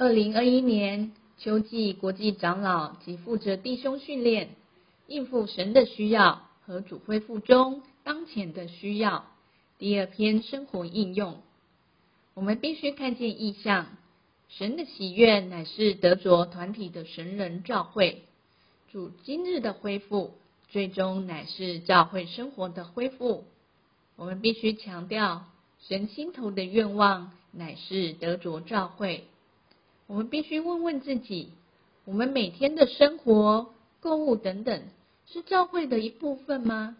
二零二一年秋季国际长老及负责弟兄训练，应付神的需要和主恢复中当前的需要。第二篇生活应用，我们必须看见意象。神的喜悦乃是得着团体的神人召会。主今日的恢复，最终乃是教会生活的恢复。我们必须强调，神心头的愿望乃是得着召会。我们必须问问自己：我们每天的生活、购物等等，是教会的一部分吗？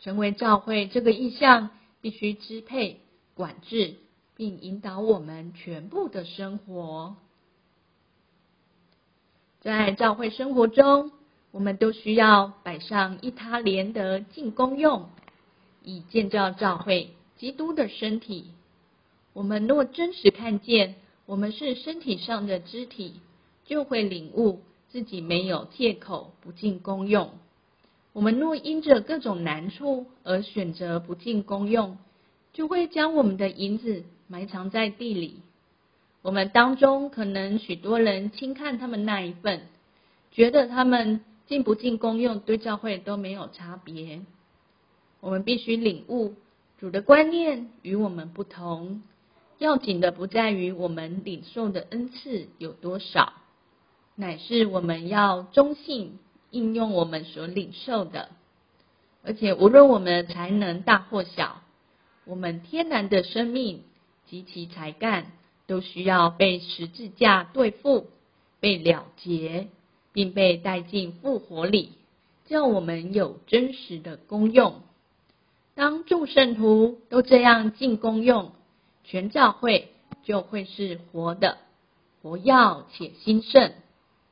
成为教会这个意向，必须支配、管制，并引导我们全部的生活。在教会生活中，我们都需要摆上一他连得进公用，以建造教会基督的身体。我们若真实看见。我们是身体上的肢体，就会领悟自己没有借口不尽功用。我们若因着各种难处而选择不尽功用，就会将我们的银子埋藏在地里。我们当中可能许多人轻看他们那一份，觉得他们尽不尽功用对教会都没有差别。我们必须领悟主的观念与我们不同。要紧的不在于我们领受的恩赐有多少，乃是我们要忠信应用我们所领受的。而且无论我们才能大或小，我们天然的生命及其才干，都需要被十字架对付、被了结，并被带进复活里，叫我们有真实的功用。当众圣徒都这样尽功用。全教会就会是活的、活要且兴盛。